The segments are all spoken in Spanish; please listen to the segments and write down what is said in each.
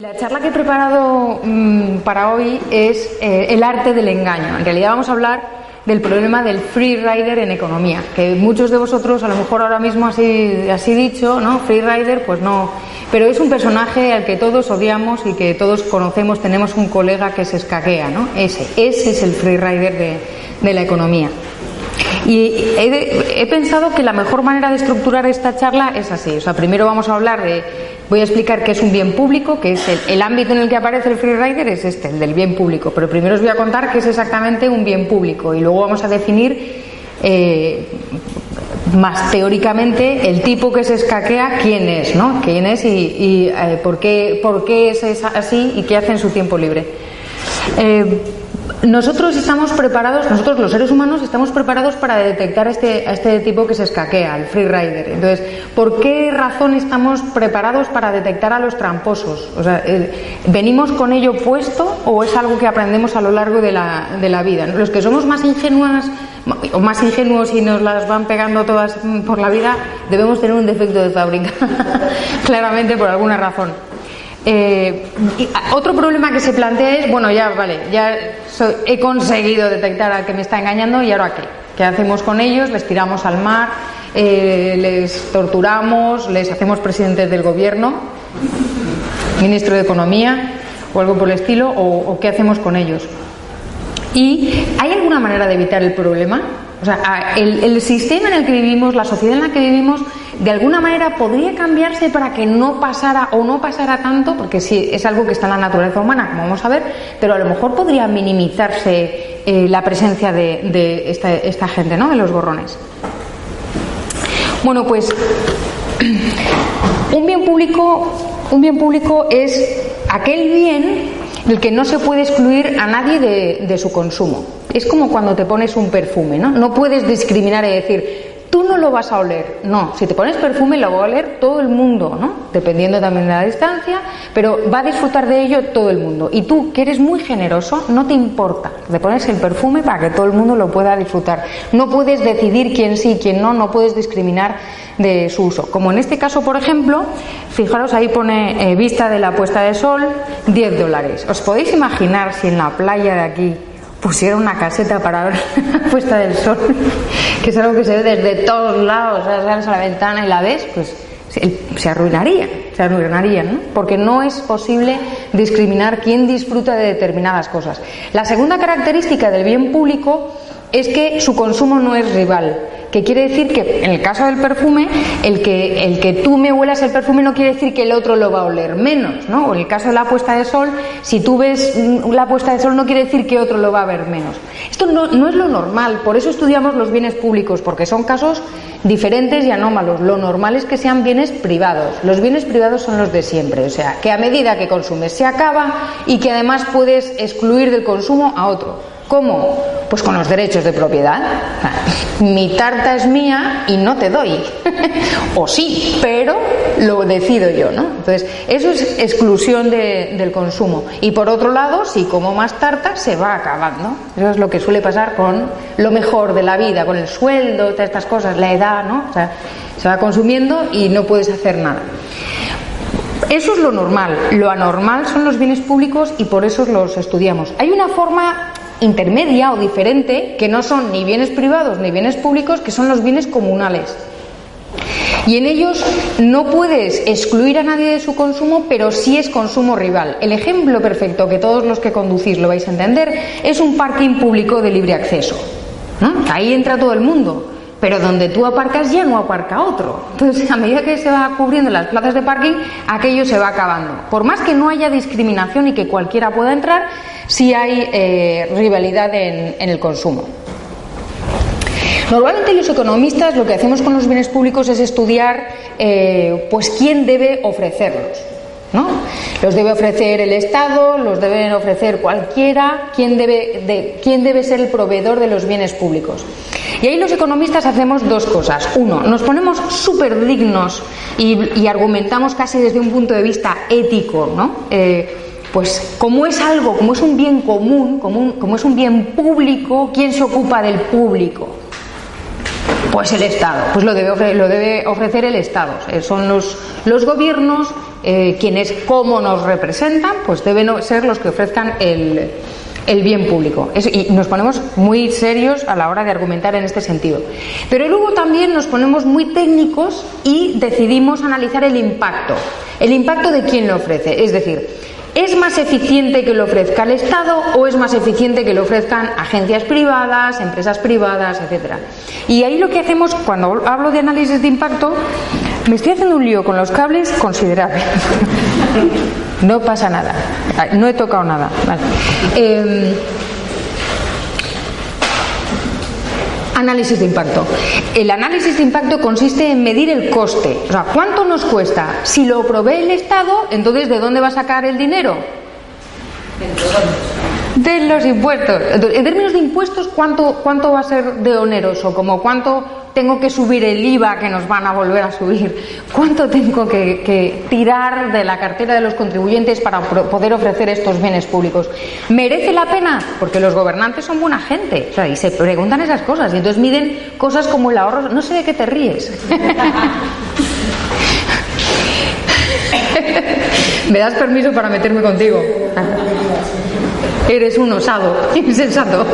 La charla que he preparado mmm, para hoy es eh, el arte del engaño. En realidad vamos a hablar del problema del free rider en economía, que muchos de vosotros a lo mejor ahora mismo así, así dicho, ¿no? Free rider, pues no, pero es un personaje al que todos odiamos y que todos conocemos, tenemos un colega que se escaquea, ¿no? Ese, ese es el free rider de, de la economía. Y he, he, pensado que la mejor manera de estructurar esta charla es así. O sea, primero vamos a hablar de, voy a explicar qué es un bien público, que es el, el ámbito en el que aparece el freerider es este, el del bien público. Pero primero os voy a contar qué es exactamente un bien público y luego vamos a definir eh, más teóricamente el tipo que se escaquea, quién es, ¿no? Quién es y, eh, por, qué, por qué es así y qué hace en su tiempo libre. Eh, nosotros estamos preparados, nosotros los seres humanos estamos preparados para detectar este, a este tipo que se escaquea, el free rider. Entonces, ¿por qué razón estamos preparados para detectar a los tramposos? O sea, ¿venimos con ello puesto o es algo que aprendemos a lo largo de la, de la vida? Los que somos más ingenuas o más ingenuos y nos las van pegando todas por la vida, debemos tener un defecto de fábrica, claramente por alguna razón. Eh, otro problema que se plantea es, bueno, ya vale, ya he conseguido detectar al que me está engañando y ahora qué? ¿Qué hacemos con ellos? Les tiramos al mar, eh, les torturamos, les hacemos presidentes del gobierno, ministro de Economía o algo por el estilo, o qué hacemos con ellos. ¿Y hay alguna manera de evitar el problema? O sea, el, el, sistema en el que vivimos, la sociedad en la que vivimos, de alguna manera podría cambiarse para que no pasara o no pasara tanto, porque sí, es algo que está en la naturaleza humana, como vamos a ver, pero a lo mejor podría minimizarse eh, la presencia de, esta, esta, gente, ¿no? De los gorrones. Bueno, pues un bien público, un bien público es aquel bien del que no se puede excluir a nadie de, de su consumo. Es como cuando te pones un perfume, ¿no? No puedes discriminar y decir, tú no lo vas a oler. No, si te pones perfume lo va a oler todo el mundo, ¿no? Dependiendo también de la distancia, pero va a disfrutar de ello todo el mundo. Y tú, que eres muy generoso, no te importa. Te pones el perfume para que todo el mundo lo pueda disfrutar. No puedes decidir quién sí, quién no, no puedes discriminar de su uso. Como en este caso, por ejemplo, fijaros, ahí pone eh, vista de la puesta de sol, 10 dólares. ¿Os podéis imaginar si en la playa de aquí pusiera una caseta para ver la puesta del sol, que es algo que se ve desde todos lados, sales a la ventana y la ves, pues se arruinaría, se arruinaría, ¿no? Porque no es posible discriminar quién disfruta de determinadas cosas. La segunda característica del bien público es que su consumo no es rival, que quiere decir que en el caso del perfume, el que, el que tú me huelas el perfume no quiere decir que el otro lo va a oler menos, ¿no? O en el caso de la puesta de sol, si tú ves la puesta de sol no quiere decir que otro lo va a ver menos. Esto no, no es lo normal, por eso estudiamos los bienes públicos, porque son casos diferentes y anómalos. Lo normal es que sean bienes privados. Los bienes privados son los de siempre, o sea, que a medida que consumes se acaba y que además puedes excluir del consumo a otro. ¿Cómo? Pues con los derechos de propiedad. Mi tarta es mía y no te doy. o sí, pero lo decido yo, ¿no? Entonces, eso es exclusión de, del consumo. Y por otro lado, si como más tarta, se va acabando. Eso es lo que suele pasar con lo mejor de la vida, con el sueldo, todas estas cosas, la edad, ¿no? O sea, se va consumiendo y no puedes hacer nada. Eso es lo normal. Lo anormal son los bienes públicos y por eso los estudiamos. Hay una forma intermedia o diferente que no son ni bienes privados ni bienes públicos, que son los bienes comunales. Y en ellos no puedes excluir a nadie de su consumo, pero sí es consumo rival. El ejemplo perfecto que todos los que conducís lo vais a entender es un parking público de libre acceso. Ahí entra todo el mundo pero donde tú aparcas ya no aparca otro. Entonces, a medida que se va cubriendo las plazas de parking, aquello se va acabando. Por más que no haya discriminación y que cualquiera pueda entrar, sí hay eh, rivalidad en, el consumo. Normalmente los economistas lo que hacemos con los bienes públicos es estudiar eh, pues quién debe ofrecerlos. ¿No? Los debe ofrecer el Estado, los deben ofrecer cualquiera, ¿quién debe, de, quién debe ser el proveedor de los bienes públicos. Y ahí los economistas hacemos dos cosas. Uno, nos ponemos súper dignos y, argumentamos casi desde un punto de vista ético, ¿no? Eh, pues como es algo, como es un bien común, como, como es un bien público, ¿quién se ocupa del público? Pues el Estado, pues lo debe, lo debe ofrecer el Estado. Eh, son los, los gobiernos eh, quienes, como nos representan, pues deben ser los que ofrezcan el, el bien público. y nos ponemos muy serios a la hora de argumentar en este sentido. Pero luego también nos ponemos muy técnicos y decidimos analizar el impacto. El impacto de quién lo ofrece. Es decir, ¿Es más eficiente que lo ofrezca el Estado o es más eficiente que lo ofrezcan agencias privadas, empresas privadas, etcétera? Y ahí lo que hacemos cuando hablo de análisis de impacto, me estoy haciendo un lío con los cables considerable. no pasa nada. No he tocado nada. Em, Análisis de impacto. El análisis de impacto consiste en medir el coste. O sea, ¿cuánto nos cuesta? Si lo provee el Estado, entonces ¿de dónde va a sacar el dinero? De los impuestos. En términos de impuestos, ¿cuánto, cuánto va a ser de oneroso? Como cuánto tengo que subir el IVA que nos van a volver a subir? ¿Cuánto tengo que, tirar de la cartera de los contribuyentes para poder ofrecer estos bienes públicos? ¿Merece la pena? Porque los gobernantes son buena gente y se preguntan esas cosas y entonces miden cosas como el ahorro. No sé de qué te ríes. ¿Me das permiso para meterme contigo? Eres un osado, insensato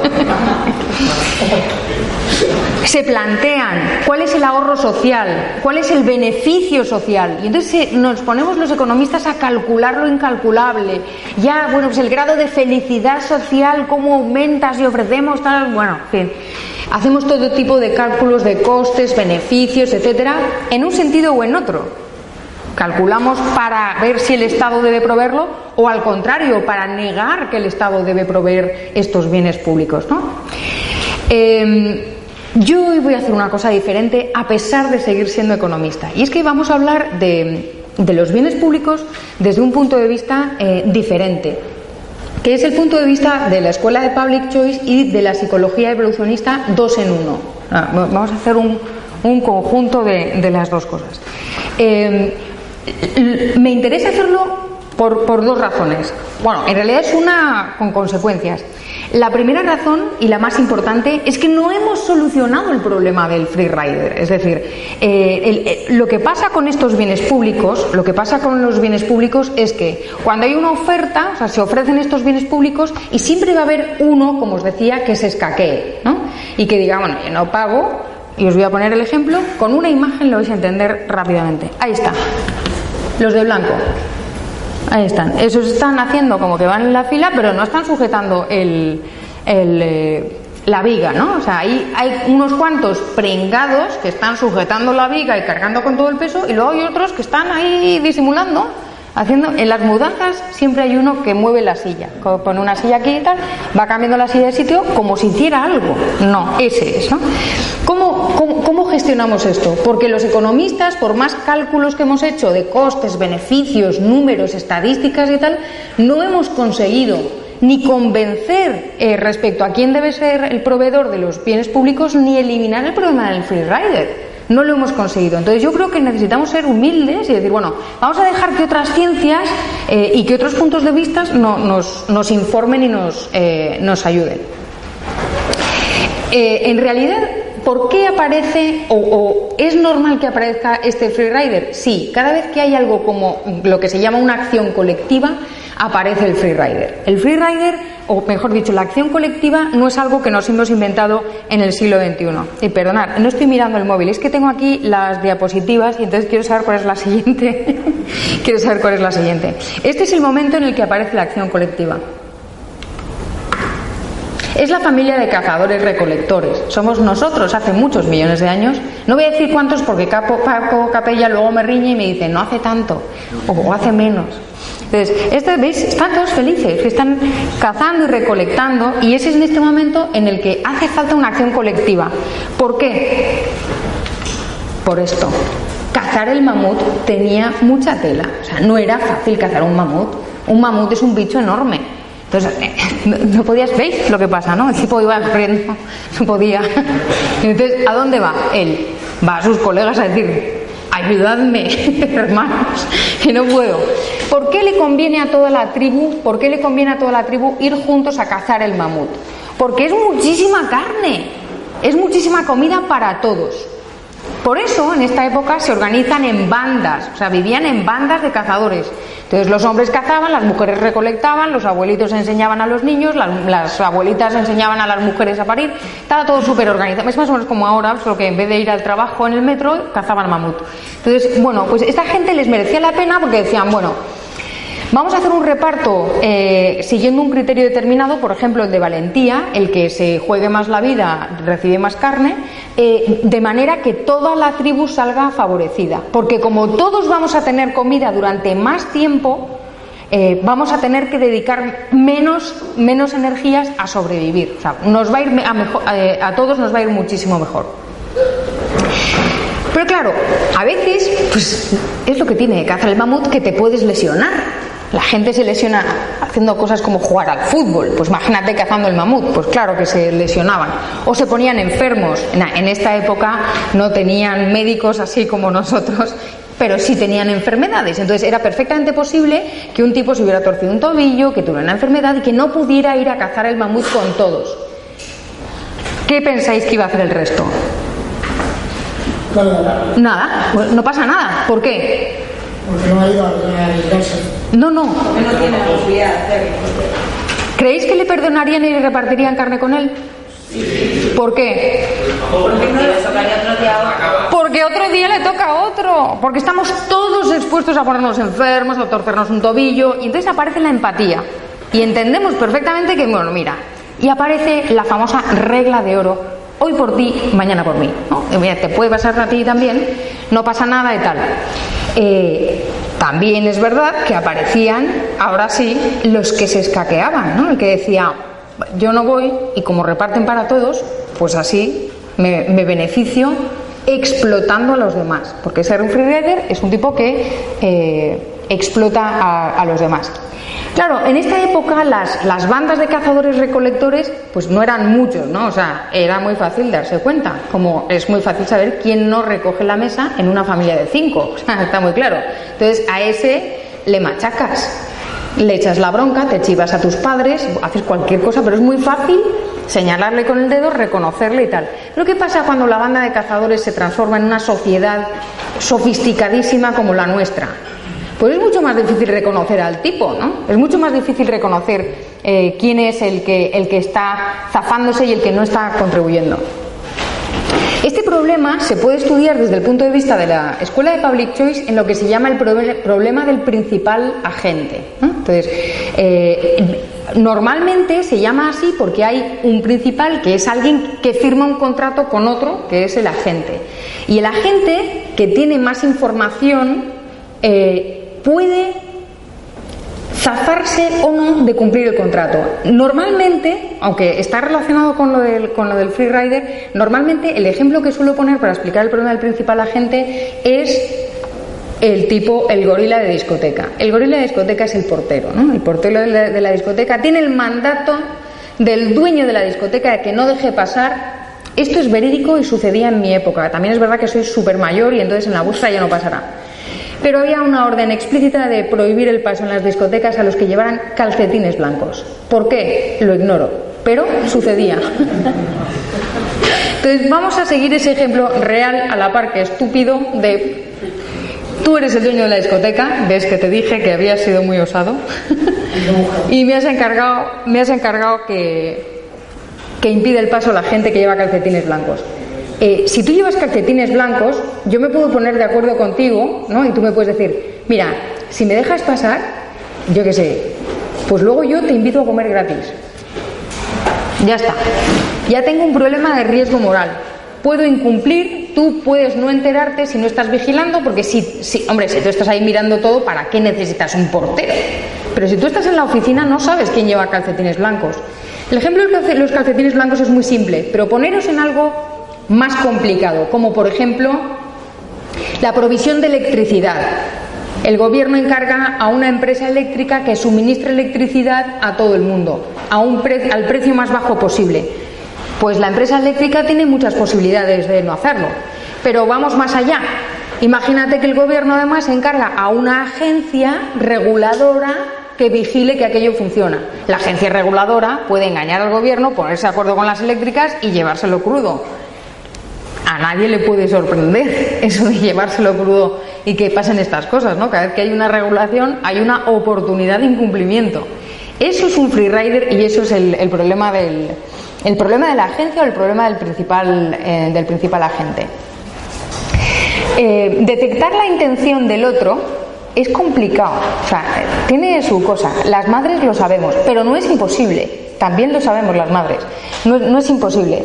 se plantean cuál es el ahorro social, cuál es el beneficio social. Y entonces nos ponemos los economistas a calcular lo incalculable. Ya, bueno, pues el grado de felicidad social, cómo aumenta si ofrecemos tal. Bueno, en fin. Hacemos todo tipo de cálculos de costes, beneficios, etcétera, en un sentido o en otro. Calculamos para ver si el Estado debe proveerlo o al contrario, para negar que el Estado debe proveer estos bienes públicos. ¿no? Em, yo hoy voy a hacer una cosa diferente a pesar de seguir siendo economista. Y es que vamos a hablar de, los bienes públicos desde un punto de vista eh, diferente, que es el punto de vista de la escuela de Public Choice y de la psicología evolucionista dos en uno. Ah, vamos a hacer un, conjunto de, las dos cosas. Eh, me interesa hacerlo por, dos razones. Bueno, en realidad es una con consecuencias. La primera razón y la más importante es que no hemos solucionado el problema del free rider. Es decir, eh, eh, lo que pasa con estos bienes públicos, lo que pasa con los bienes públicos es que cuando hay una oferta, o sea, se ofrecen estos bienes públicos y siempre va a haber uno, como os decía, que se escaquee, ¿no? Y que diga, bueno, yo no pago, y os voy a poner el ejemplo, con una imagen lo vais a entender rápidamente. Ahí está. Los de blanco. Ahí están. Esos están haciendo como que van en la fila, pero no están sujetando el, eh, la viga, ¿no? O sea, ahí hay unos cuantos prengados que están sujetando la viga y cargando con todo el peso, y luego hay otros que están ahí disimulando haciendo en las mudanzas siempre hay uno que mueve la silla pone una silla aquí y tal va cambiando la silla de sitio como si hiciera algo no ese es ¿no? ¿Cómo, gestionamos esto? Porque los economistas, por más cálculos que hemos hecho de costes, beneficios, números, estadísticas y tal, no hemos conseguido ni convencer eh, respecto a quién debe ser el proveedor de los bienes públicos, ni eliminar el problema del free rider. No lo hemos conseguido. Entonces yo creo que necesitamos ser humildes y decir, bueno, vamos a dejar que otras ciencias eh, y que otros puntos de vista nos, nos, informen y nos, eh, nos ayuden. Eh, en realidad, ¿por qué aparece o, es normal que aparezca este freerider? Sí, cada vez que hay algo como lo que se llama una acción colectiva, aparece el freerider. El freerider, o mejor dicho, la acción colectiva, no es algo que nos hemos inventado en el siglo XXI. Y perdonad, no estoy mirando el móvil, es que tengo aquí las diapositivas y entonces quiero saber cuál es la siguiente. quiero saber cuál es la siguiente. Este es el momento en el que aparece la acción colectiva. Es la familia de cazadores recolectores. Somos nosotros hace muchos millones de años. No voy a decir cuántos porque Paco Capella luego me riñe y me dice no hace tanto o hace menos. Entonces, este, ¿veis? Están todos felices, están cazando y recolectando y ese es en este momento en el que hace falta una acción colectiva. ¿Por qué? Por esto. cazar el mamut tenía mucha tela. O sea, no era fácil cazar un mamut. Un mamut es un bicho enorme. Entonces, no, podías, ¿veis lo que pasa, no? El tipo iba corriendo, no podía. Entonces, ¿a dónde va? Él va a sus colegas a decir, ayudadme, hermanos, que no puedo. ¿Por qué le conviene a toda la tribu, por qué le conviene a toda la tribu ir juntos a cazar el mamut? Porque es muchísima carne, es muchísima comida para todos. Por eso en esta época se organizan en bandas, o sea, vivían en bandas de cazadores. Entonces los hombres cazaban, las mujeres recolectaban, los abuelitos enseñaban a los niños, las, abuelitas enseñaban a las mujeres a parir. Estaba todo súper organizado. Es más o menos como ahora, solo que en vez de ir al trabajo en el metro, cazaban mamut. Entonces, bueno, pues esta gente les merecía la pena porque decían, bueno, Vamos a hacer un reparto eh, siguiendo un criterio determinado, por ejemplo el de valentía, el que se juegue más la vida recibe más carne, eh, de manera que toda la tribu salga favorecida. Porque como todos vamos a tener comida durante más tiempo, eh, vamos a tener que dedicar menos, menos energías a sobrevivir. O sea, nos va a, ir a, a todos nos va a ir muchísimo mejor. Pero claro, a veces, pues es lo que tiene cazar el mamut que te puedes lesionar. La gente se lesiona haciendo cosas como jugar al fútbol. Pues imagínate cazando el mamut, pues claro que se lesionaban. O se ponían enfermos. En esta época no tenían médicos así como nosotros, pero sí tenían enfermedades. Entonces era perfectamente posible que un tipo se hubiera torcido un tobillo, que tuviera una enfermedad y que no pudiera ir a cazar el mamut con todos. ¿Qué pensáis que iba a hacer el resto? Nada, pues no pasa nada. ¿Por qué? Porque no ha ido a No, no. No tiene posibilidad de hacerlo. ¿Creéis que le perdonarían y le repartirían carne con él? ¿Por qué? Porque otro día le toca a otro. Porque estamos todos expuestos a ponernos enfermos, a torcernos un tobillo. Y entonces aparece la empatía. Y entendemos perfectamente que, bueno, mira. Y aparece la famosa regla de oro. Hoy por ti, mañana por mí. Te puede pasar a ti también. No pasa nada y tal. Eh, también es verdad que aparecían, ahora sí, los que se escaqueaban, ¿no? El que decía, yo no voy y como reparten para todos, pues así me, beneficio explotando a los demás. Porque ser un freerider es un tipo que eh, explota a los demás. Claro, en esta época las, las bandas de cazadores recolectores pues no eran muchos, ¿no? O sea, era muy fácil darse cuenta, como es muy fácil saber quién no recoge la mesa en una familia de cinco, está muy claro. Entonces a ese le machacas, le echas la bronca, te chivas a tus padres, haces cualquier cosa, pero es muy fácil señalarle con el dedo, reconocerle y tal. Pero ¿qué pasa cuando la banda de cazadores se transforma en una sociedad sofisticadísima como la nuestra? Pues es mucho más difícil reconocer al tipo, ¿no? Es mucho más difícil reconocer eh, quién es el que, el que está zafándose y el que no está contribuyendo. Este problema se puede estudiar desde el punto de vista de la escuela de Public Choice en lo que se llama el problema del principal agente. Entonces, eh, normalmente se llama así porque hay un principal que es alguien que firma un contrato con otro, que es el agente. Y el agente que tiene más información eh, puede zafarse o no de cumplir el contrato. Normalmente, aunque está relacionado con lo del, con lo del free rider, normalmente el ejemplo que suelo poner para explicar el problema del principal agente es el tipo, el gorila de discoteca. El gorila de discoteca es el portero, ¿no? El portero de la, discoteca tiene el mandato del dueño de la discoteca de que no deje pasar. Esto es verídico y sucedía en mi época. También es verdad que soy súper mayor y entonces en la búsqueda ya no pasará pero había una orden explícita de prohibir el paso en las discotecas a los que llevaran calcetines blancos. ¿Por qué? Lo ignoro, pero sucedía. Entonces vamos a seguir ese ejemplo real a la par que estúpido de tú eres el dueño de la discoteca, ves que te dije que había sido muy osado y me has encargado, me has encargado que, que impide el paso a la gente que lleva calcetines blancos. Eh, si tú llevas calcetines blancos, yo me puedo poner de acuerdo contigo, ¿no? Y tú me puedes decir, mira, si me dejas pasar, yo qué sé, pues luego yo te invito a comer gratis. Ya está. Ya tengo un problema de riesgo moral. Puedo incumplir, tú puedes no enterarte si no estás vigilando, porque si, si, hombre, si tú estás ahí mirando todo, ¿para qué necesitas un portero? Pero si tú estás en la oficina no sabes quién lleva calcetines blancos. El ejemplo de los calcetines blancos es muy simple, pero poneros en algo más complicado, como por ejemplo La provisión de electricidad. El gobierno encarga a una empresa eléctrica que suministre electricidad a todo el mundo, a un al precio más bajo posible. Pues la empresa eléctrica tiene muchas posibilidades de no hacerlo. Pero vamos más allá. Imagínate que el gobierno además encarga a una agencia reguladora que vigile que aquello funciona. La agencia reguladora puede engañar al gobierno, ponerse de acuerdo con las eléctricas y llevárselo crudo. A nadie le puede sorprender eso de llevárselo crudo y que pasen estas cosas, ¿no? Cada vez que hay una regulación hay una oportunidad de incumplimiento. Eso es un free rider y eso es el, problema del el problema de la agencia o el problema del principal eh, del principal agente. Eh, detectar la intención del otro es complicado, o sea, tiene su cosa. Las madres lo sabemos, pero no es imposible. También lo sabemos las madres. No es imposible.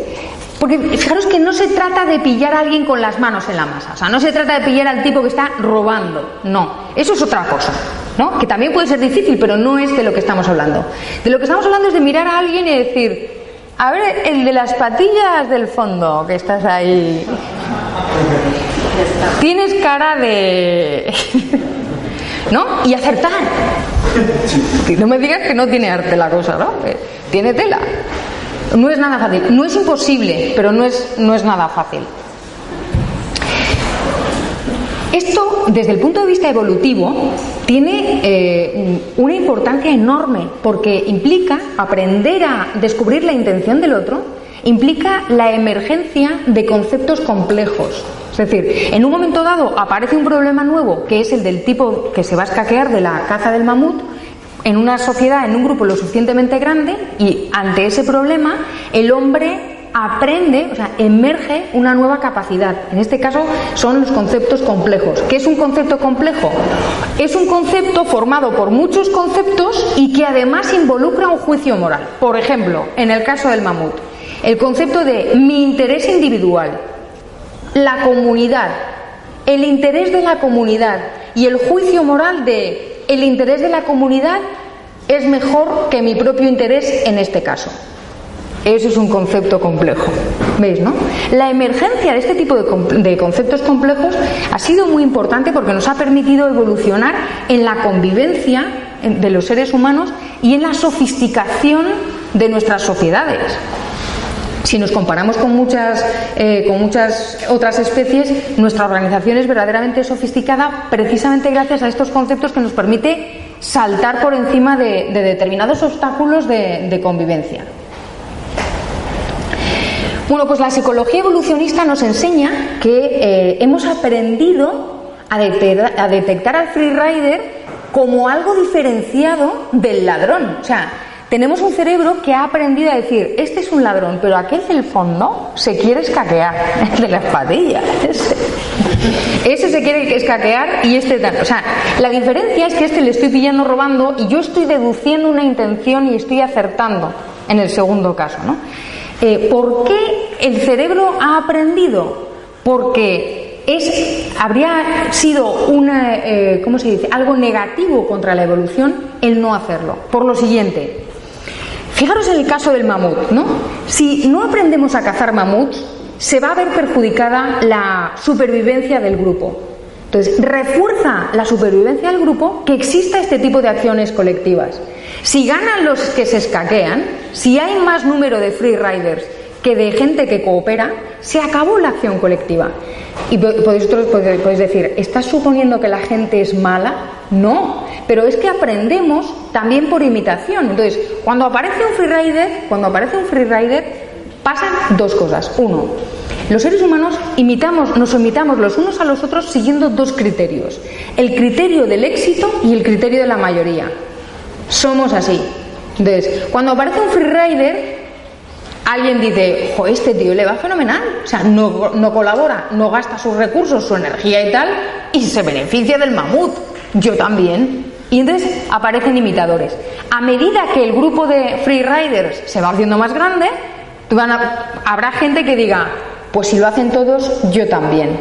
Porque fijaros que no se trata de pillar a alguien con las manos en la masa, o sea, no se trata de pillar al tipo que está robando, no, eso es otra cosa, ¿no? Que también puede ser difícil, pero no es de lo que estamos hablando. De lo que estamos hablando es de mirar a alguien y decir, a ver, el de las patillas del fondo, que estás ahí, tienes cara de... ¿No? Y acertar. No me digas que no tiene arte la cosa, ¿no? Tiene tela. No es nada fácil. No es imposible, pero no es, no es nada fácil. Esto, desde el punto de vista evolutivo, tiene eh, una importancia enorme porque implica aprender a descubrir la intención del otro, implica la emergencia de conceptos complejos. Es decir, en un momento dado aparece un problema nuevo, que es el del tipo que se va a escaquear de la caza del mamut, en una sociedad, en un grupo lo suficientemente grande y ante ese problema el hombre aprende, o sea, emerge una nueva capacidad. En este caso son los conceptos complejos. ¿Qué es un concepto complejo? Es un concepto formado por muchos conceptos y que además involucra un juicio moral. Por ejemplo, en el caso del mamut, el concepto de mi interés individual, la comunidad, el interés de la comunidad y el juicio moral de el interés de la comunidad es mejor que mi propio interés en este caso. Eso es un concepto complejo. ¿Veis, no? La emergencia de este tipo de, conceptos complejos ha sido muy importante porque nos ha permitido evolucionar en la convivencia de los seres humanos y en la sofisticación de nuestras sociedades. Si nos comparamos con muchas, eh, con muchas otras especies, nuestra organización es verdaderamente sofisticada precisamente gracias a estos conceptos que nos permite saltar por encima de, determinados obstáculos de, convivencia. Bueno, pues la psicología evolucionista nos enseña que eh, hemos aprendido a detectar, a detectar al freerider como algo diferenciado del ladrón. O sea, tenemos un cerebro que ha aprendido a decir, este es un ladrón, pero aquel del fondo se quiere escaquear, de la espadilla. Ese. se quiere escaquear y este. O sea, la diferencia es que este le estoy pillando robando y yo estoy deduciendo una intención y estoy acertando en el segundo caso, ¿no? Eh, ¿Por qué el cerebro ha aprendido? Porque es, habría sido una, eh, ¿cómo se dice? algo negativo contra la evolución el no hacerlo. Por lo siguiente, Fijaros en el caso del mamut, ¿no? Si no aprendemos a cazar mamuts, se va a ver perjudicada la supervivencia del grupo. Entonces, refuerza la supervivencia del grupo que exista este tipo de acciones colectivas. Si ganan los que se escaquean, si hay más número de free riders que de gente que coopera, se acabó la acción colectiva. Y podéis, podéis decir, ¿estás suponiendo que la gente es mala? No, pero es que aprendemos también por imitación. Entonces, cuando aparece un freerider, cuando aparece un freerider, pasan dos cosas. Uno, los seres humanos imitamos, nos imitamos los unos a los otros siguiendo dos criterios: el criterio del éxito y el criterio de la mayoría. Somos así. Entonces, cuando aparece un freerider, alguien dice, jo, este tío le va fenomenal, o sea, no, no colabora, no gasta sus recursos, su energía y tal, y se beneficia del mamut yo también. Y entonces aparecen imitadores. A medida que el grupo de freeriders se va haciendo más grande, habrá gente que diga, pues si lo hacen todos, yo también.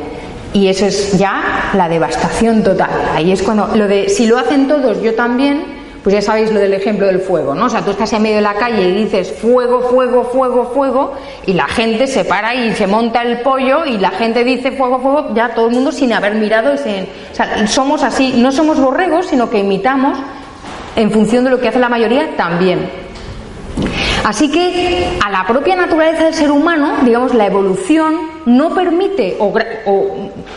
Y eso es ya la devastación total. Ahí es cuando lo de si lo hacen todos, yo también, pues ya sabéis lo del ejemplo del fuego, ¿no? O sea, tú estás en medio de la calle y dices fuego, fuego, fuego, fuego, y la gente se para y se monta el pollo y la gente dice fuego, fuego, ya todo el mundo sin haber mirado sin... O sea, somos así, no somos borregos, sino que imitamos en función de lo que hace la mayoría también. Así que a la propia naturaleza del ser humano, digamos, la evolución no permite o,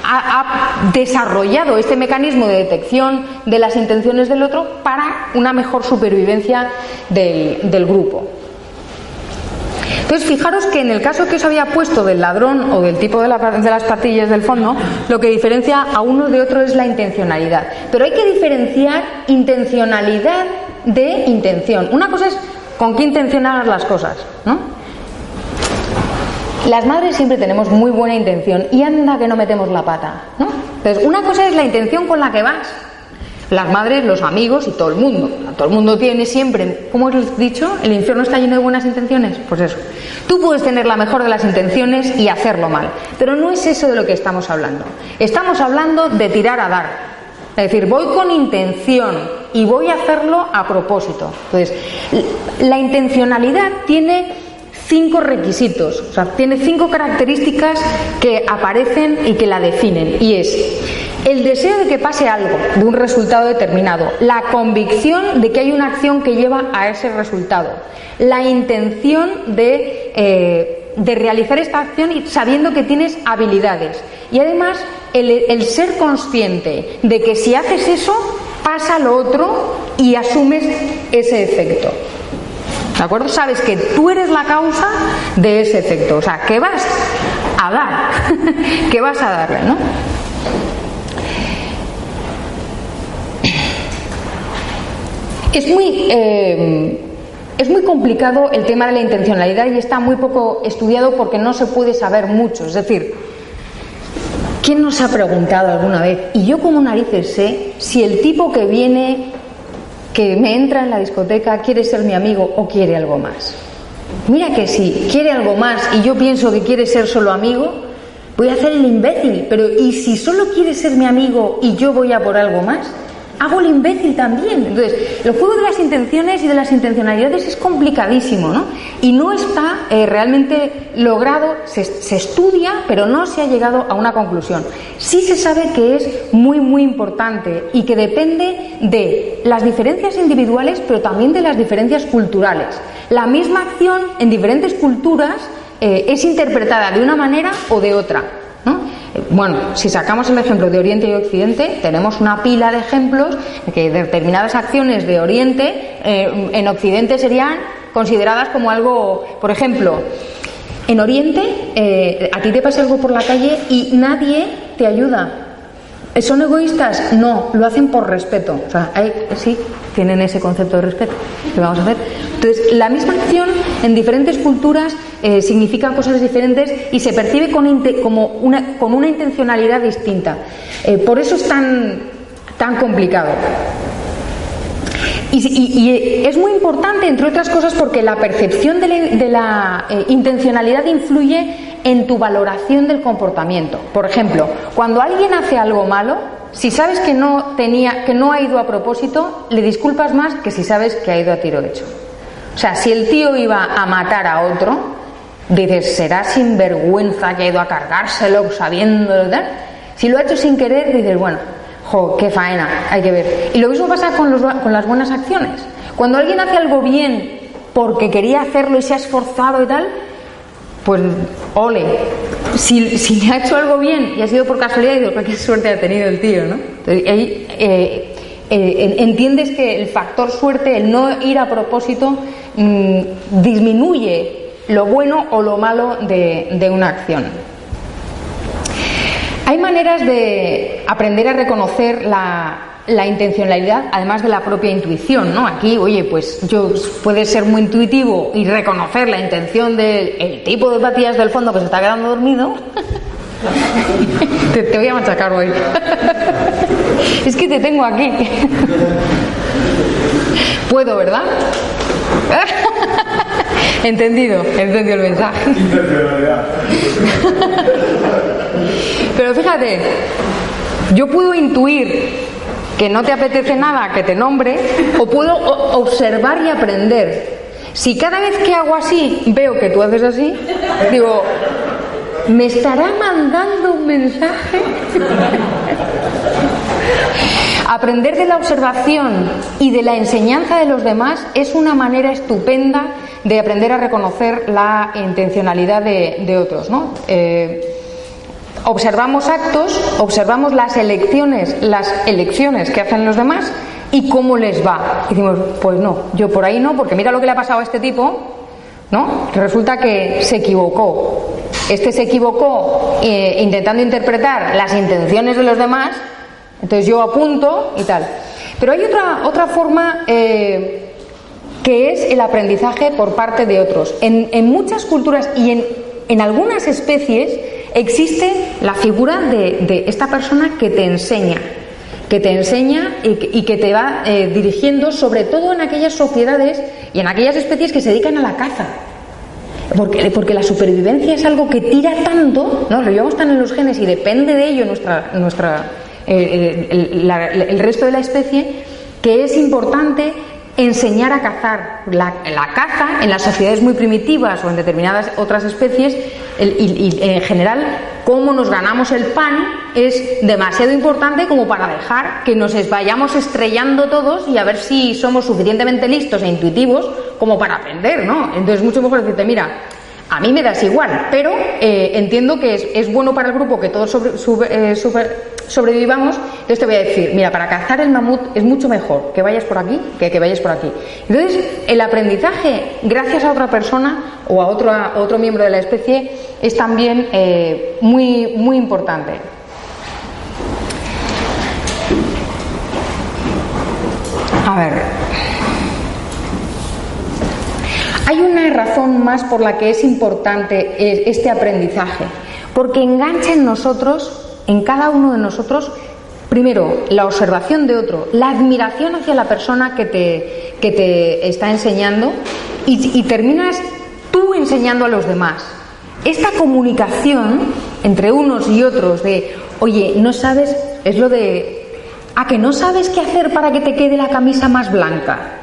ha, desarrollado este mecanismo de detección de las intenciones del otro para una mejor supervivencia del, grupo. Entonces, fijaros que en el caso que os había puesto del ladrón o del tipo de, de, las patillas del fondo, lo que diferencia a uno de otro es la intencionalidad. Pero hay que diferenciar intencionalidad de intención. Una cosa es con qué intencionar las cosas, ¿no? Las madres siempre tenemos muy buena intención y anda que no metemos la pata, ¿no? Entonces, una cosa es la intención con la que vas. Las madres, los amigos y todo el mundo. Todo el mundo tiene siempre, como os he dicho, el infierno está lleno de buenas intenciones. Pues eso. Tú puedes tener la mejor de las intenciones y hacerlo mal. Pero no es eso de lo que estamos hablando. Estamos hablando de tirar a dar. Es decir, voy con intención, y voy a hacerlo a propósito. Entonces, la intencionalidad tiene cinco requisitos, o sea, tiene cinco características que aparecen y que la definen. Y es el deseo de que pase algo, de un resultado determinado, la convicción de que hay una acción que lleva a ese resultado, la intención de, eh, de realizar esta acción sabiendo que tienes habilidades y además el ser consciente de que si haces eso pasa lo otro y asumes ese efecto. ¿De acuerdo? Sabes que tú eres la causa de ese efecto. O sea, que vas a dar, que vas a darle, ¿no? Es muy, eh, es muy complicado el tema de la intencionalidad y está muy poco estudiado porque no se puede saber mucho. Es decir, ¿Quién nos ha preguntado alguna vez? Y yo como narices sé si el tipo que viene, que me entra en la discoteca, quiere ser mi amigo o quiere algo más. Mira que si quiere algo más y yo pienso que quiere ser solo amigo, voy a hacer el imbécil. Pero ¿y si solo quiere ser mi amigo y yo voy a por algo más? Hago el imbécil también. Entonces, el juego de las intenciones y de las intencionalidades es complicadísimo, ¿no? Y no está eh, realmente logrado, se, estudia, pero no se ha llegado a una conclusión. Sí se sabe que es muy, muy importante y que depende de las diferencias individuales, pero también de las diferencias culturales. La misma acción en diferentes culturas eh, es interpretada de una manera o de otra. Bueno, si sacamos el ejemplo de Oriente y Occidente, tenemos una pila de ejemplos que determinadas acciones de Oriente eh, en Occidente serían consideradas como algo, por ejemplo, en Oriente eh, a ti te pasa algo por la calle y nadie te ayuda. ¿Son egoístas? No, lo hacen por respeto. O sea, sí, tienen ese concepto de respeto. ¿Qué vamos a hacer? Entonces, la misma acción en diferentes culturas eh, significa cosas diferentes y se percibe con, como una, con una intencionalidad distinta. Eh, por eso es tan, tan complicado. Y, es muy importante, entre otras cosas, porque la percepción de la, eh, intencionalidad influye en tu valoración del comportamiento. Por ejemplo, cuando alguien hace algo malo, si sabes que no tenía, que no ha ido a propósito, le disculpas más que si sabes que ha ido a tiro hecho. O sea, si el tío iba a matar a otro, dices, será sinvergüenza que ha ido a cargárselo sabiendo, ¿verdad? Si lo ha hecho sin querer, dices, bueno, Jo, qué faena, hay que ver. Y lo mismo pasa con, con las buenas acciones. Cuando alguien hace algo bien porque quería hacerlo y se ha esforzado y tal, pues ole. Si, si le ha hecho algo bien y ha sido por casualidad, digo, qué suerte ha tenido el tío, ¿no? Entonces, eh, eh, entiendes que el factor suerte, el no ir a propósito, mm, disminuye lo bueno o lo malo de, de una acción. Hay maneras de aprender a reconocer la, intencionalidad, además de la propia intuición, ¿no? Aquí, oye, pues yo puede ser muy intuitivo y reconocer la intención del tipo de patillas del fondo que se está quedando dormido. te, te, voy a machacar hoy. es que te tengo aquí. Puedo, ¿verdad? Entendido, entendido el mensaje. Pero fíjate, yo puedo intuir que no te apetece nada que te nombre, o puedo observar y aprender. Si cada vez que hago así veo que tú haces así, digo, ¿me estará mandando un mensaje? Aprender de la observación y de la enseñanza de los demás es una manera estupenda de aprender a reconocer la intencionalidad de, otros. ¿no? Eh, observamos actos, observamos las elecciones, las elecciones que hacen los demás y cómo les va. Y decimos, pues no, yo por ahí no, porque mira lo que le ha pasado a este tipo, ¿no? Resulta que se equivocó. Este se equivocó eh, intentando interpretar las intenciones de los demás, entonces yo apunto y tal. Pero hay otra, otra forma eh, que es el aprendizaje por parte de otros. En, en muchas culturas y en, en algunas especies, existe la figura de, esta persona que te enseña, que te enseña y que, te va eh, dirigiendo, sobre todo en aquellas sociedades y en aquellas especies que se dedican a la caza. Porque, porque la supervivencia es algo que tira tanto, ¿no? lo llevamos tan en los genes y depende de ello nuestra, nuestra, eh, el resto de la especie, que es importante enseñar a cazar. La, caza en las sociedades muy primitivas o en determinadas otras especies, y, en general, cómo nos ganamos el pan es demasiado importante como para dejar que nos vayamos estrellando todos y a ver si somos suficientemente listos e intuitivos como para aprender, ¿no? Entonces, mucho mejor decirte, mira, a mí me das igual, pero eh, entiendo que es, bueno para el grupo que todos eh, sobrevivamos. Entonces te voy a decir, mira, para cazar el mamut es mucho mejor que vayas por aquí que que vayas por aquí. Entonces, el aprendizaje gracias a otra persona o a otro, otro miembro de la especie es también eh, muy, muy importante. A ver. Hay una razón más por la que es importante este aprendizaje, porque engancha en nosotros, en cada uno de nosotros, primero, la observación de otro, la admiración hacia la persona que te, que te está enseñando y, terminas tú enseñando a los demás. Esta comunicación entre unos y otros de, oye, no sabes, es lo de, a que no sabes qué hacer para que te quede la camisa más blanca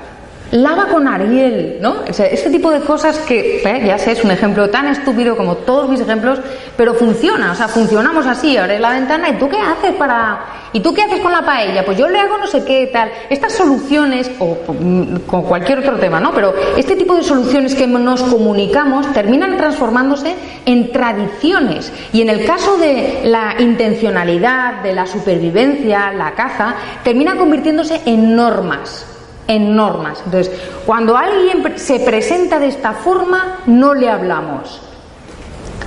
lava con Ariel, ¿no? O sea, ese tipo de cosas que, ¿eh? ya sé, es un ejemplo tan estúpido como todos mis ejemplos, pero funciona, o sea, funcionamos así, abres la ventana y tú qué haces para... ¿Y tú qué haces con la paella? Pues yo le hago no sé qué tal. Estas soluciones, o mm, con cualquier otro tema, ¿no? Pero este tipo de soluciones que nos comunicamos terminan transformándose en tradiciones. Y en el caso de la intencionalidad, de la supervivencia, la caza, termina convirtiéndose en normas en normas. Entonces, cuando alguien se presenta de esta forma, no le hablamos.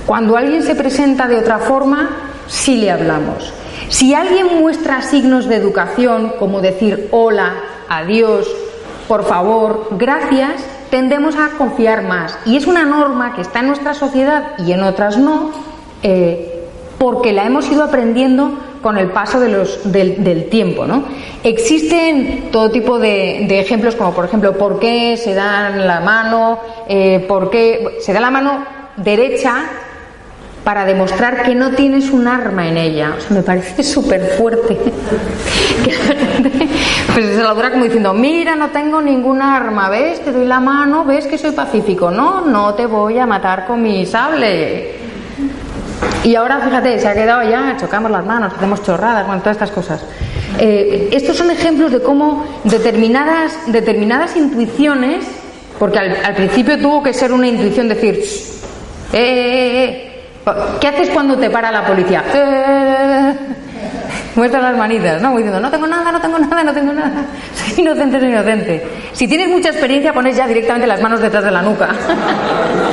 Cuando alguien se presenta de otra forma, sí le hablamos. Si alguien muestra signos de educación, como decir hola, adiós, por favor, gracias, tendemos a confiar más. Y es una norma que está en nuestra sociedad y en otras no, eh, porque la hemos ido aprendiendo con el paso de los, del, tiempo. ¿no? Existen todo tipo de, ejemplos, como por ejemplo, ¿por qué se dan la mano? Eh, ¿Por qué se da la mano derecha para demostrar que no tienes un arma en ella. Me parece súper fuerte pues se la dura como diciendo, mira, no tengo ningún arma, ¿ves? Te doy la mano, ¿ves que soy pacífico? No, no te voy a matar con mi sable. Y ahora, fíjate, se ha quedado ya, chocamos las manos, hacemos chorradas, bueno, todas estas cosas. Eh, estos son ejemplos de cómo determinadas, determinadas intuiciones, porque al, principio tuvo que ser una intuición decir, eh, eh, eh, ¿qué haces cuando te para la policía? Eh, muestra las manitas, ¿no? Diciendo, no tengo nada, no tengo nada, no tengo nada. Soy inocente, soy inocente. Si tienes mucha experiencia, pones ya directamente las manos detrás de la nuca.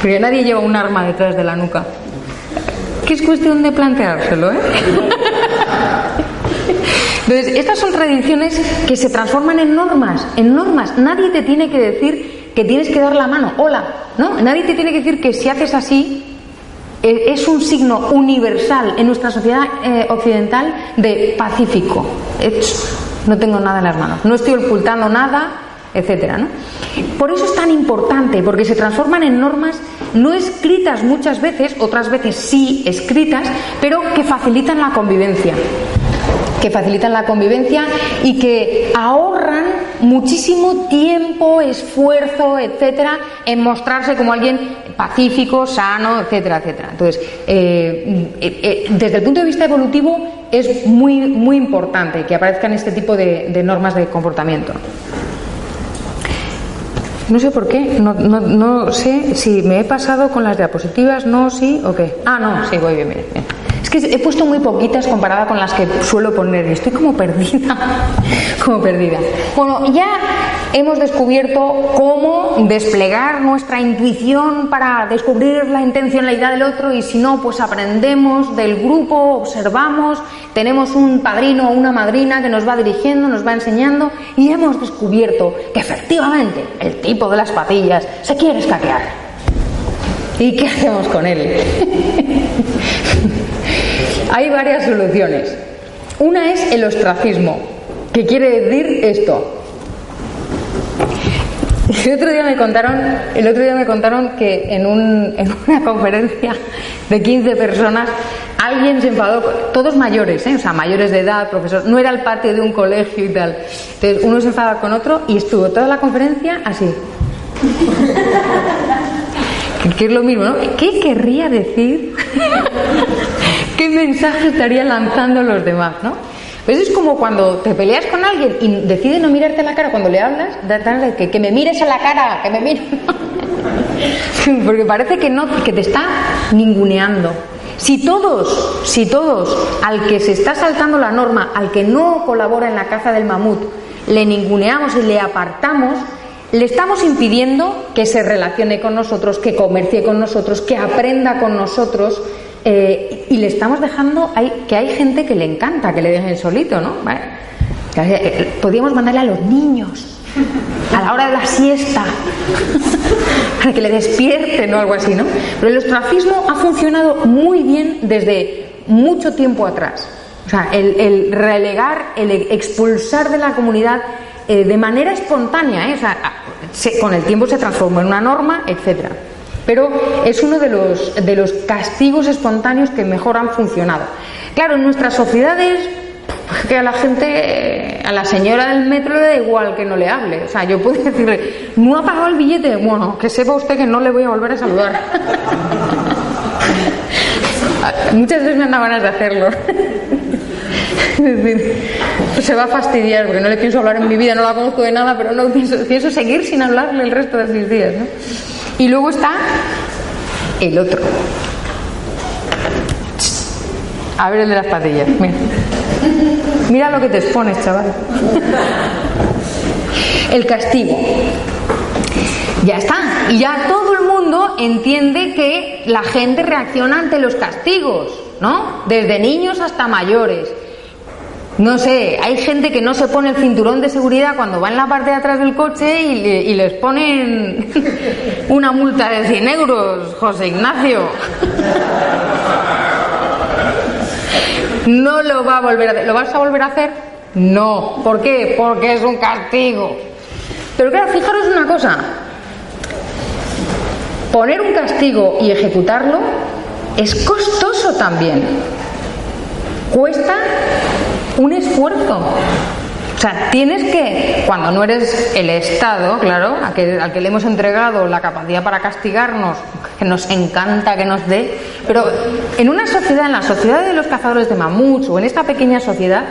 Porque nadie lleva un arma detrás de la nuca. Que es cuestión de planteárselo, ¿eh? Entonces, estas son tradiciones que se transforman en normas, en normas. Nadie te tiene que decir que tienes que dar la mano, hola, ¿no? Nadie te tiene que decir que si haces así eh, es un signo universal en nuestra sociedad eh, occidental de pacífico. no tengo nada en las manos, no estoy ocultando nada, etcétera. ¿no? Por eso es tan importante, porque se transforman en normas no escritas muchas veces, otras veces sí escritas, pero que facilitan la convivencia que facilitan la convivencia y que ahorran muchísimo tiempo, esfuerzo, etcétera, en mostrarse como alguien pacífico, sano, etcétera, etcétera. Entonces, eh, eh, eh, desde el punto de vista evolutivo, es muy, muy importante que aparezcan este tipo de, normas de comportamiento. No sé por qué, no, no, no, sé si me he pasado con las diapositivas, no, sí o qué. Ah, no, sí, voy bien, bien. bien. Es que he puesto muy poquitas comparada con las que suelo poner y estoy como perdida, como perdida. Bueno, ya hemos descubierto cómo desplegar nuestra intuición para descubrir la intencionalidad del otro y si no, pues aprendemos del grupo, observamos, tenemos un padrino o una madrina que nos va dirigiendo, nos va enseñando y hemos descubierto que efectivamente el tipo de las patillas se quiere escaquear. ¿Y qué hacemos con él? Hay varias soluciones. Una es el ostracismo, que quiere decir esto. El otro día me contaron, el otro día me contaron que en, una conferencia de 15 personas alguien se enfadó, todos mayores, ¿eh? o sea, mayores de edad, profesor, no era el patio de un colegio y tal. Entonces uno se enfadaba con otro y estuvo toda la conferencia así. que es lo mismo, ¿no? ¿Qué querría decir ¿Qué mensaje estaría lanzando los demás, no? Pues es como cuando te peleas con alguien y decide no mirarte a la cara cuando le hablas, que, que me mires a la cara, que me mires. Porque parece que no, que te está ninguneando. Si todos, si todos, al que se está saltando la norma, al que no colabora en la caza del mamut, le ninguneamos y le apartamos, le estamos impidiendo que se relacione con nosotros, que comercie con nosotros, que aprenda con nosotros, eh, y le estamos dejando hay, que hay gente que le encanta que le dejen solito, ¿no? Eh, podríamos mandarle a los niños a la hora de la siesta para que le despierten o algo así, ¿no? Pero el ostracismo ha funcionado muy bien desde mucho tiempo atrás. O sea, el, relegar, el expulsar de la comunidad eh, de manera espontánea, o sea, con el tiempo se transformó en una norma, etcétera. Pero es uno de los, de los castigos espontáneos que mejor han funcionado. Claro, en nuestras sociedades que a la gente, a la señora del metro le da igual que no le hable. O sea, yo puedo decirle, no ha pagado el billete. Bueno, que sepa usted que no le voy a volver a saludar. Muchas veces me dan ganas de hacerlo. se va a fastidiar porque no le pienso hablar en mi vida, no la conozco de nada, pero no pienso, seguir sin hablarle el resto de mis días. ¿no? Y luego está el otro. A ver el de las patillas. Mira. Mira lo que te expones, chaval. El castigo. Ya está. Y ya todo el mundo entiende que la gente reacciona ante los castigos, ¿no? Desde niños hasta mayores. No sé, hay gente que no se pone el cinturón de seguridad cuando va en la parte de atrás del coche y, les ponen una multa de 100 euros, José Ignacio. No lo va a volver a hacer. ¿Lo vas a volver a hacer? No. ¿Por qué? Porque es un castigo. Pero claro, fijaros una cosa. Poner un castigo y ejecutarlo es costoso también. Cuesta un esfuerzo. O sea, tienes que, cuando no eres el Estado, claro, al que, le hemos entregado la capacidad para castigarnos, que nos encanta que nos dé, pero en una sociedad, en la sociedad de los cazadores de mamuts o en esta pequeña sociedad,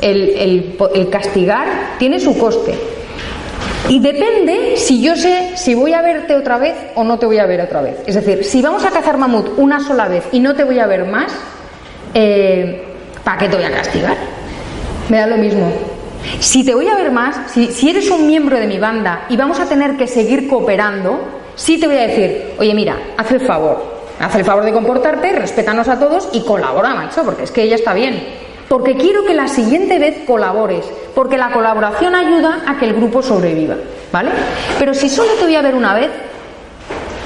el, el castigar tiene su coste. Y depende si yo sé si voy a verte otra vez o no te voy a ver otra vez. Es decir, si vamos a cazar mamut una sola vez y no te voy a ver más, eh, ¿para qué te voy a castigar? me da lo mismo. Si te voy a ver más, si, eres un miembro de mi banda y vamos a tener que seguir cooperando, sí te voy a decir, oye, mira, haz el favor, haz el favor de comportarte, respétanos a todos y colabora, macho, porque es que ella está bien. Porque quiero que la siguiente vez colabores, porque la colaboración ayuda a que el grupo sobreviva, ¿vale? Pero si solo te voy a ver una vez,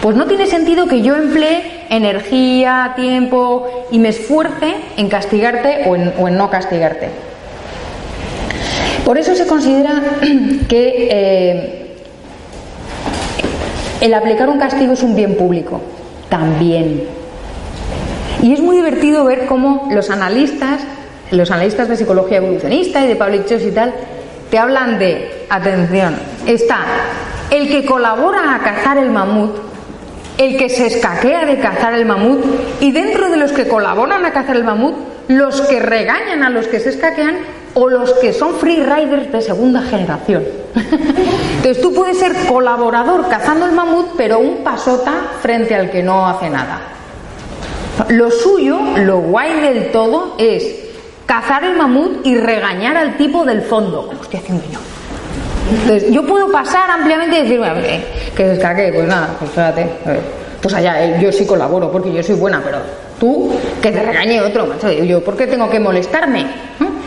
pues no tiene sentido que yo emplee energía, tiempo y me esfuerce en castigarte o en no castigarte. Por eso se considera que eh, El aplicar un castigo es un bien público. También. Y es muy divertido ver cómo los analistas, los analistas de psicología evolucionista y de public choice y tal, te hablan de, atención, está el que colabora a cazar el mamut, el que se escaquea de cazar el mamut, y dentro de los que colaboran a cazar el mamut, los que regañan a los que se escaquean o los que son free riders de segunda generación. Entonces tú puedes ser colaborador cazando el mamut, pero un pasota frente al que no hace nada. Lo suyo, lo guay del todo, es cazar el mamut y regañar al tipo del fondo, como estoy haciendo. Entonces, yo puedo pasar ampliamente y decir, que se escaquee, pues nada, pues espérate, pues allá, eh, yo sí colaboro porque yo soy buena, pero tú que te regañe otro, macho, yo, ¿por qué tengo que molestarme?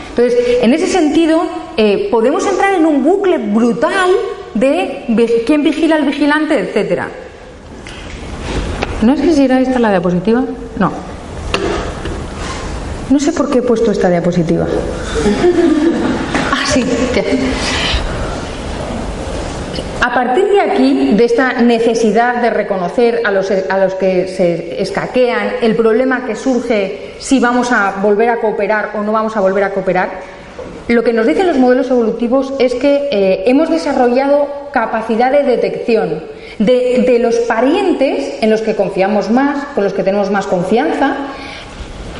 Entonces, en ese sentido, eh, podemos entrar en un bucle brutal de quién vigila al vigilante, etcétera. No sé si era esta la diapositiva. No. No sé por qué he puesto esta diapositiva. ah, sí. A partir de aquí, de esta necesidad de reconocer a los, a los, que se escaquean, el problema que surge si vamos a volver a cooperar o no vamos a volver a cooperar, lo que nos dicen los modelos evolutivos es que eh, hemos desarrollado capacidad de detección de, de los parientes en los que confiamos más, con los que tenemos más confianza,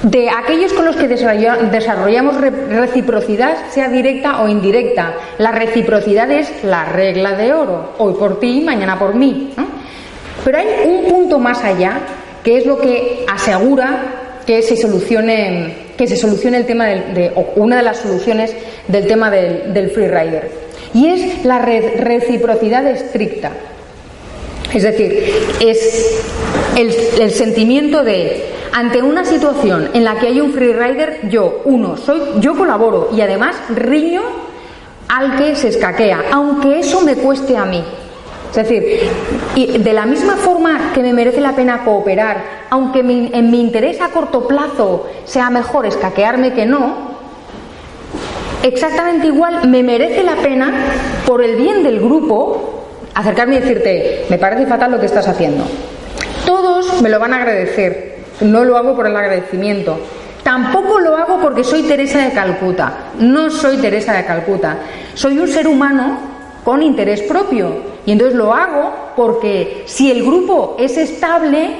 de aquellos con los que desarrollamos reciprocidad, sea directa o indirecta. La reciprocidad es la regla de oro, hoy por ti, mañana por mí. Pero hay un punto más allá, que es lo que asegura que se solucione, que se solucione el tema de, o una de las soluciones del tema del, del free rider. Y es la reciprocidad estricta. Es decir, es el, sentimiento de ante una situación en la que hay un freerider, yo, uno, soy, yo colaboro y además riño al que se escaquea, aunque eso me cueste a mí. Es decir, y de la misma forma que me merece la pena cooperar, aunque en mi interés a corto plazo sea mejor escaquearme que no, exactamente igual me merece la pena, por el bien del grupo, acercarme y decirte, me parece fatal lo que estás haciendo. Todos me lo van a agradecer, no lo hago por el agradecimiento. Tampoco lo hago porque soy Teresa de Calcuta, no soy Teresa de Calcuta, soy un ser humano con interés propio. Y entonces lo hago porque si el grupo es estable,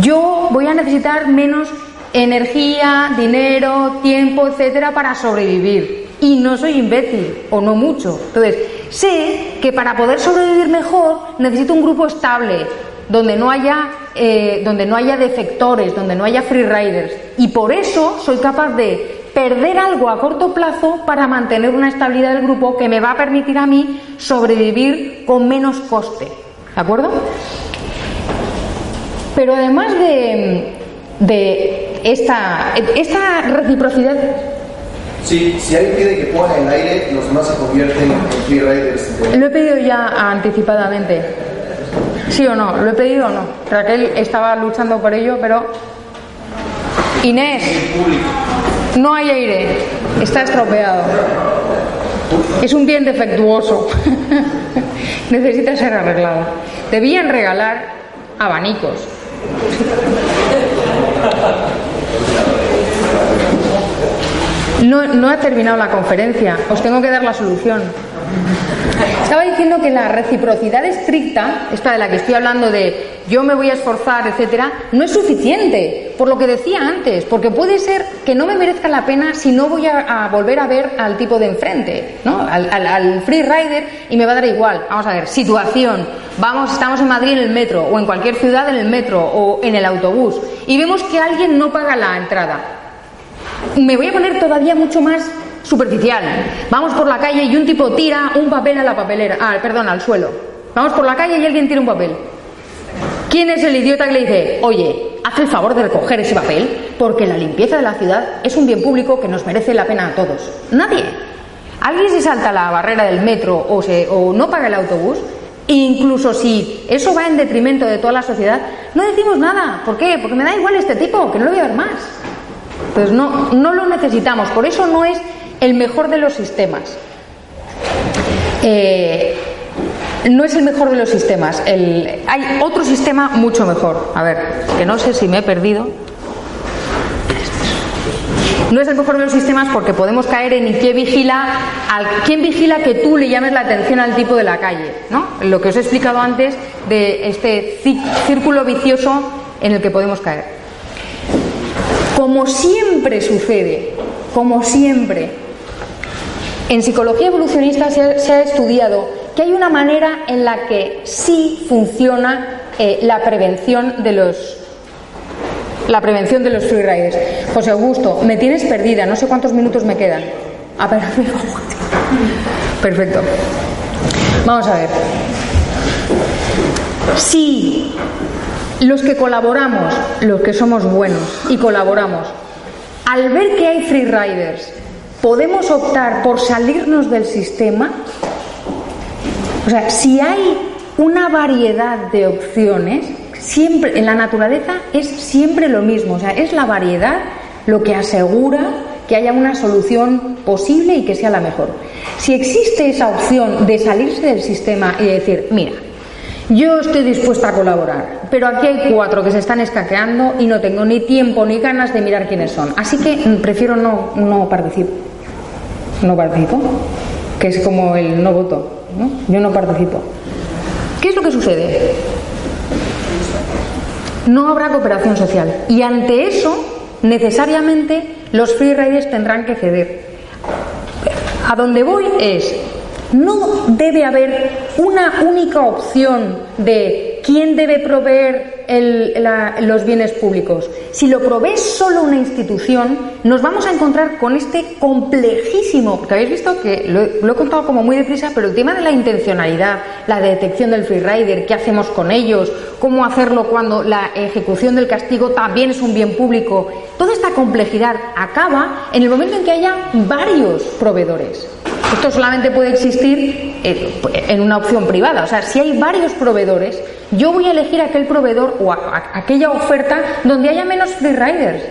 yo voy a necesitar menos energía, dinero, tiempo, etcétera, para sobrevivir. Y no soy imbécil, o no mucho. Entonces, sé que para poder sobrevivir mejor necesito un grupo estable, donde no haya, eh, donde no haya defectores, donde no haya free riders. Y por eso soy capaz de perder algo a corto plazo para mantener una estabilidad del grupo que me va a permitir a mí sobrevivir con menos coste. ¿De acuerdo? Pero además de, de esta, esta reciprocidad Sí, si alguien pide que ponga en el aire, los demás se convierten en free riders. Lo he pedido ya anticipadamente. ¿Sí o no? ¿Lo he pedido o no? Raquel estaba luchando por ello, pero. Inés, no hay aire. Está estropeado. Es un bien defectuoso. Necesita ser arreglado. Debían regalar abanicos. No, no ha terminado la conferencia, os tengo que dar la solución. Estaba diciendo que la reciprocidad estricta, esta de la que estoy hablando de yo me voy a esforzar, etcétera, no es suficiente, por lo que decía antes, porque puede ser que no me merezca la pena si no voy a, volver a ver al tipo de enfrente, ¿no? Al, al, free rider y me va a dar igual. Vamos a ver, situación. Vamos, estamos en Madrid en el metro o en cualquier ciudad en el metro o en el autobús y vemos que alguien no paga la entrada me voy a poner todavía mucho más superficial. Vamos por la calle y un tipo tira un papel a la papelera, ah, perdón, al suelo. Vamos por la calle y alguien tira un papel. ¿Quién es el idiota que le dice, oye, haz el favor de recoger ese papel porque la limpieza de la ciudad es un bien público que nos merece la pena a todos? Nadie. Alguien se salta la barrera del metro o, se, o no paga el autobús, incluso si eso va en detrimento de toda la sociedad, no decimos nada. ¿Por qué? Porque me da igual este tipo, que no lo voy a ver más. Pues no, no lo necesitamos, por eso no es el mejor de los sistemas. Eh, no es el mejor de los sistemas. hay otro sistema mucho mejor. A ver, que no sé si me he perdido. No es el mejor de los sistemas porque podemos caer en quién vigila, al, quién vigila que tú le llames la atención al tipo de la calle, ¿no? Lo que os he explicado antes de este círculo vicioso en el que podemos caer. Como siempre sucede, como siempre, en psicología evolucionista se ha, estudiado que hay una manera en la que sí funciona eh, la prevención de los la prevención de los freeriders. José Augusto, me tienes perdida, no sé cuántos minutos me quedan. Perfecto. Vamos a ver. Si los que colaboramos, los que somos buenos y colaboramos, al ver que hay freeriders, podemos optar por salirnos del sistema. O sea, si hay una variedad de opciones, siempre en la naturaleza es siempre lo mismo, o sea, es la variedad lo que asegura que haya una solución posible y que sea la mejor. Si existe esa opción de salirse del sistema y decir, mira, yo estoy dispuesta a colaborar, pero aquí hay cuatro que se están escaqueando y no tengo ni tiempo ni ganas de mirar quiénes son. Así que prefiero no, no participo. No participo, que es como el no voto. ¿no? Yo no participo. ¿Qué es lo que sucede? no habrá cooperación social. Y ante eso, necesariamente, los freeriders tendrán que ceder. A donde voy es, no debe haber una única opción de quién debe proveer los bienes públicos. Si lo provee solo una institución, nos vamos a encontrar con este complejísimo, porque habéis visto que lo, lo he contado como muy deprisa, pero el tema de la intencionalidad, la detección del freerider, qué hacemos con ellos, cómo hacerlo cuando la ejecución del castigo también es un bien público, toda esta complejidad acaba en el momento en que haya varios proveedores. Esto solamente puede existir eh, en una opción privada. O sea, si hay varios proveedores, yo voy a elegir aquel proveedor o aquella oferta donde haya menos freeriders.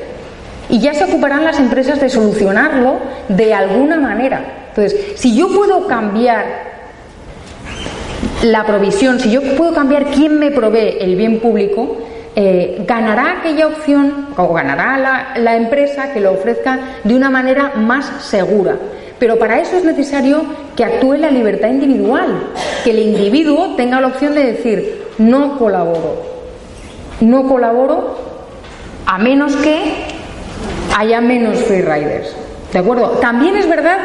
Y ya se ocuparán las empresas de solucionarlo de alguna manera. Entonces, si yo puedo cambiar la provisión, si yo puedo cambiar quién me provee el bien público, eh, ganará aquella opción o ganará la empresa que lo ofrezca de una manera más segura. Pero para eso es necesario que actúe la libertad individual, que el individuo tenga la opción de decir, no colaboro, no colaboro a menos que haya menos freeriders. ¿De acuerdo? También es verdad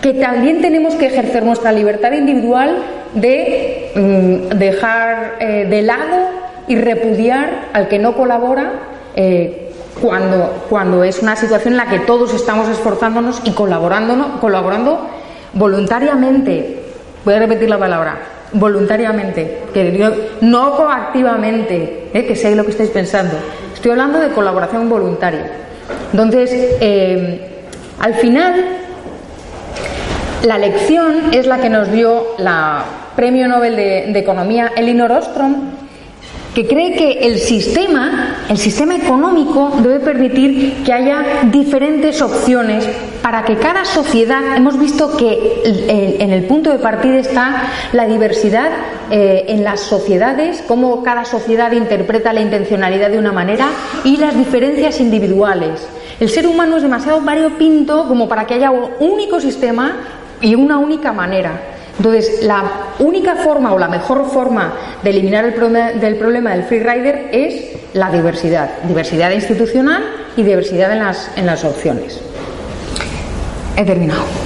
que también tenemos que ejercer nuestra libertad individual de mm, dejar eh, de lado y repudiar al que no colabora eh, cuando, cuando es una situación en la que todos estamos esforzándonos y colaborando, colaborando voluntariamente. Voy a repetir la palabra, voluntariamente, que no coactivamente, ¿eh? que sé lo que estáis pensando. Estoy hablando de colaboración voluntaria. Entonces, eh, al final, la lección es la que nos dio la Premio Nobel de, de Economía Elinor Ostrom que cree que el sistema, el sistema económico debe permitir que haya diferentes opciones para que cada sociedad, hemos visto que en el punto de partida está la diversidad eh, en las sociedades, cómo cada sociedad interpreta la intencionalidad de una manera y las diferencias individuales. El ser humano es demasiado variopinto como para que haya un único sistema y una única manera. Entonces, la única forma o la mejor forma de eliminar el problema del problema del freerider es la diversidad, diversidad institucional y diversidad en las, en las opciones. He terminado.